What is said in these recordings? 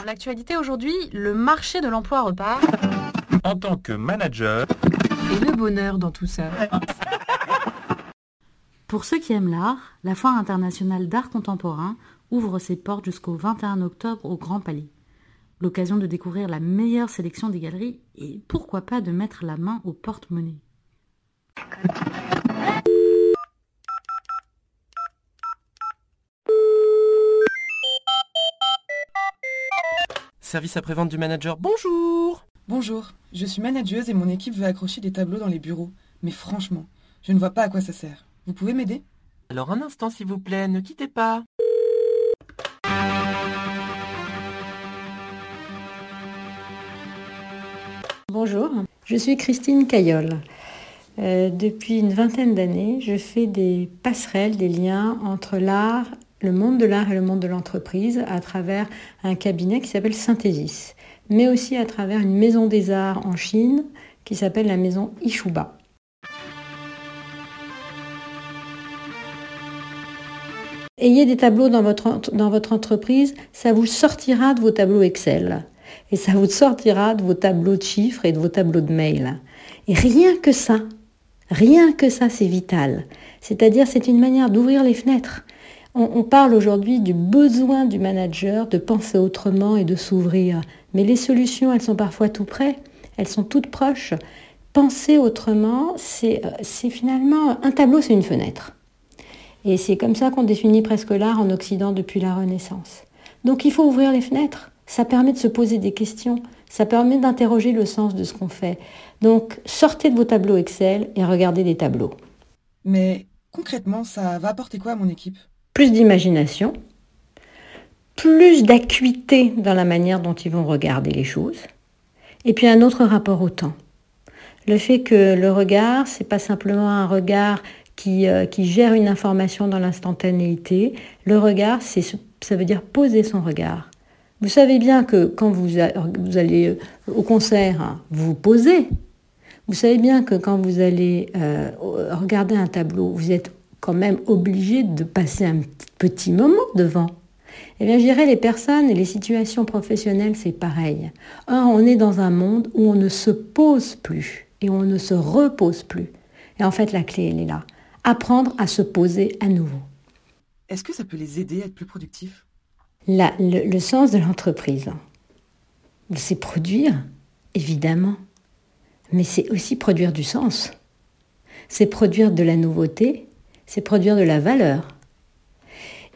Dans l'actualité aujourd'hui, le marché de l'emploi repart. En tant que manager, Et le bonheur dans tout ça. Pour ceux qui aiment l'art, la Foire internationale d'art contemporain ouvre ses portes jusqu'au 21 octobre au Grand Palais. L'occasion de découvrir la meilleure sélection des galeries et pourquoi pas de mettre la main au porte-monnaie. Service après-vente du manager, bonjour Bonjour, je suis manageuse et mon équipe veut accrocher des tableaux dans les bureaux. Mais franchement, je ne vois pas à quoi ça sert. Vous pouvez m'aider? Alors un instant s'il vous plaît, ne quittez pas. Bonjour, je suis Christine Cayolle. Euh, depuis une vingtaine d'années, je fais des passerelles, des liens entre l'art, le monde de l'art et le monde de l'entreprise à travers un cabinet qui s'appelle Synthesis, mais aussi à travers une maison des arts en Chine qui s'appelle la maison Ishuba. Ayez des tableaux dans votre, ent- dans votre entreprise, ça vous sortira de vos tableaux Excel. Et ça vous sortira de vos tableaux de chiffres et de vos tableaux de mail. Et rien que ça, rien que ça, c'est vital. C'est-à-dire, c'est une manière d'ouvrir les fenêtres. On, parle aujourd'hui du besoin du manager de penser autrement et de s'ouvrir. Mais les solutions, elles sont parfois tout près, elles sont toutes proches. Penser autrement, euh, c'est finalement un tableau, c'est une fenêtre. Et c'est comme ça qu'on définit presque l'art en Occident depuis la Renaissance. Donc il faut ouvrir les fenêtres. Ça permet de se poser des questions. Ça permet d'interroger le sens de ce qu'on fait. Donc sortez de vos tableaux Excel et regardez des tableaux. Mais concrètement, ça va apporter quoi à mon équipe? Plus d'imagination, plus d'acuité dans la manière dont ils vont regarder les choses, et puis un autre rapport au temps. Le fait que le regard, c'est pas simplement un regard qui, euh, gère une information dans l'instantanéité. Le regard, c'est, ce- ça veut dire poser son regard. Vous savez bien que quand vous, allez euh, au concert, hein, vous vous posez. Vous savez bien que quand vous allez euh, regarder un tableau, vous êtes quand même obligé de passer un petit moment devant. Eh bien, je dirais, les personnes et les situations professionnelles, c'est pareil. Or, on est dans un monde où on ne se pose plus et on ne se repose plus. Et en fait, la clé, elle est là. Apprendre à se poser à nouveau. Est-ce que ça peut les aider à être plus productifs? Le, le sens de l'entreprise, c'est produire, évidemment, mais c'est aussi produire du sens. C'est produire de la nouveauté, c'est produire de la valeur.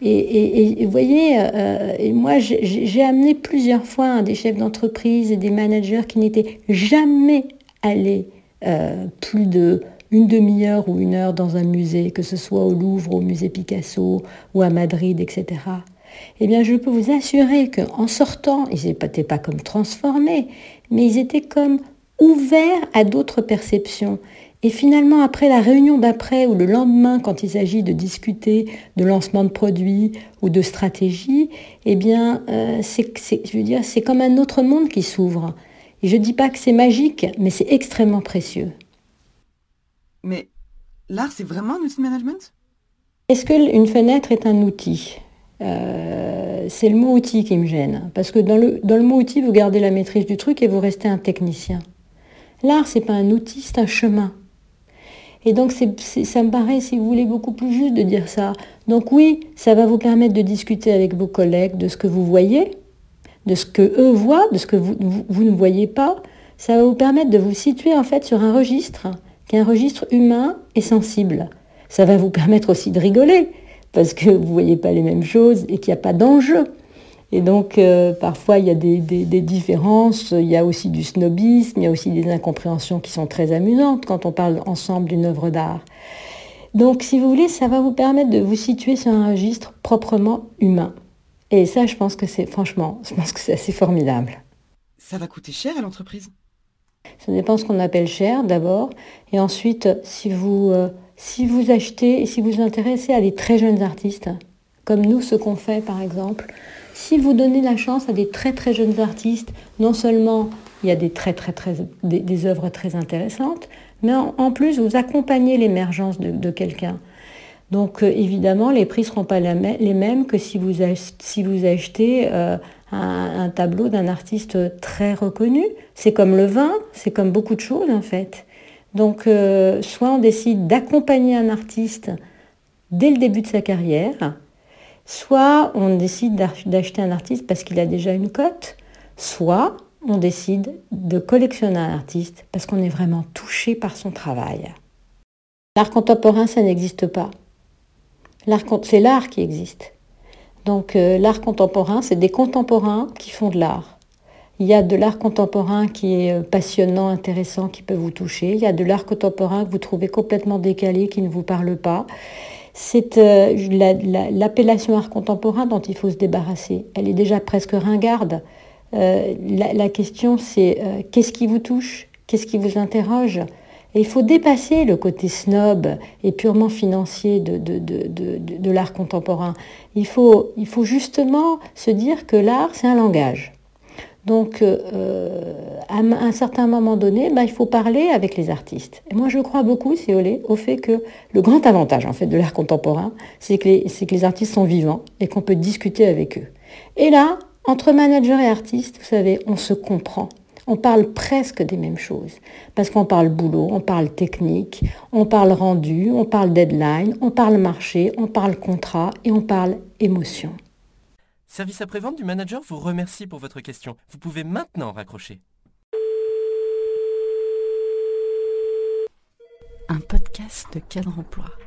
Et, vous voyez, euh, moi j'ai amené plusieurs fois hein, des chefs d'entreprise et des managers qui n'étaient jamais allés euh, plus de une demi-heure ou une heure dans un musée, que ce soit au Louvre, au musée Picasso ou à Madrid, etc. Eh bien, je peux vous assurer qu'en sortant, ils n'étaient pas comme transformés, mais ils étaient comme ouverts à d'autres perceptions. Et finalement, après la réunion d'après ou le lendemain, quand il s'agit de discuter de lancement de produits ou de stratégie, eh bien, euh, c'est, je veux dire, c'est comme un autre monde qui s'ouvre. Et je ne dis pas que c'est magique, mais c'est extrêmement précieux. Mais l'art, c'est vraiment un outil de management? Est-ce qu'une fenêtre est un outil? Euh, C'est le mot outil qui me gêne. Parce que dans le, dans le mot outil, vous gardez la maîtrise du truc et vous restez un technicien. L'art, c'est pas un outil, c'est un chemin. Et donc, ça me paraît, si vous voulez, beaucoup plus juste de dire ça. Donc oui, ça va vous permettre de discuter avec vos collègues de ce que vous voyez, de ce que eux voient, de ce que vous, vous- vous ne voyez pas. Ça va vous permettre de vous situer en fait sur un registre qui est un registre humain et sensible. Ça va vous permettre aussi de rigoler parce que vous ne voyez pas les mêmes choses et qu'il n'y a pas d'enjeu. Et donc, euh, parfois, il y a des, des- des différences, il y a aussi du snobisme, il y a aussi des incompréhensions qui sont très amusantes quand on parle ensemble d'une œuvre d'art. Donc, si vous voulez, ça va vous permettre de vous situer sur un registre proprement humain. Et ça, je pense que c'est, franchement, je pense que c'est assez formidable. Ça va coûter cher à l'entreprise? Ça dépend ce qu'on appelle cher d'abord. Et ensuite, si vous, euh, si vous achetez et si vous vous intéressez à des très jeunes artistes, comme nous, ce qu'on fait par exemple, si vous donnez la chance à des très très jeunes artistes, non seulement il y a des très très très des, œuvres très intéressantes, mais en, plus vous accompagnez l'émergence de, quelqu'un. Donc euh, évidemment, les prix ne seront pas les mêmes que si vous, achetez euh, un, un tableau d'un artiste très reconnu. C'est comme le vin, c'est comme beaucoup de choses en fait. Donc, euh, soit on décide d'accompagner un artiste dès le début de sa carrière, soit on décide d'acheter un artiste parce qu'il a déjà une cote, soit on décide de collectionner un artiste parce qu'on est vraiment touché par son travail. L'art contemporain, ça n'existe pas. C'est l'art qui existe. Donc euh, l'art contemporain, c'est des contemporains qui font de l'art. Il y a de l'art contemporain qui est euh, passionnant, intéressant, qui peut vous toucher. Il y a de l'art contemporain que vous trouvez complètement décalé, qui ne vous parle pas. C'est euh, l'appellation art contemporain dont il faut se débarrasser. Elle est déjà presque ringarde. Euh, la, question, c'est qu'est-ce qui vous touche? Qu'est-ce qui vous interroge? Et il faut dépasser le côté snob et purement financier de, l'art contemporain. Il faut, justement se dire que l'art, c'est un langage. Donc, euh, à un certain moment donné, bah, il faut parler avec les artistes. Et moi, je crois beaucoup, si au fait que le grand avantage en fait de l'art contemporain, c'est que, les artistes sont vivants et qu'on peut discuter avec eux. Et là, entre manager et artiste, vous savez, on se comprend. On parle presque des mêmes choses. Parce qu'on parle boulot, on parle technique, on parle rendu, on parle deadline, on parle marché, on parle contrat et on parle émotion. Service après-vente du manager vous remercie pour votre question. Vous pouvez maintenant raccrocher. Un podcast de cadre emploi.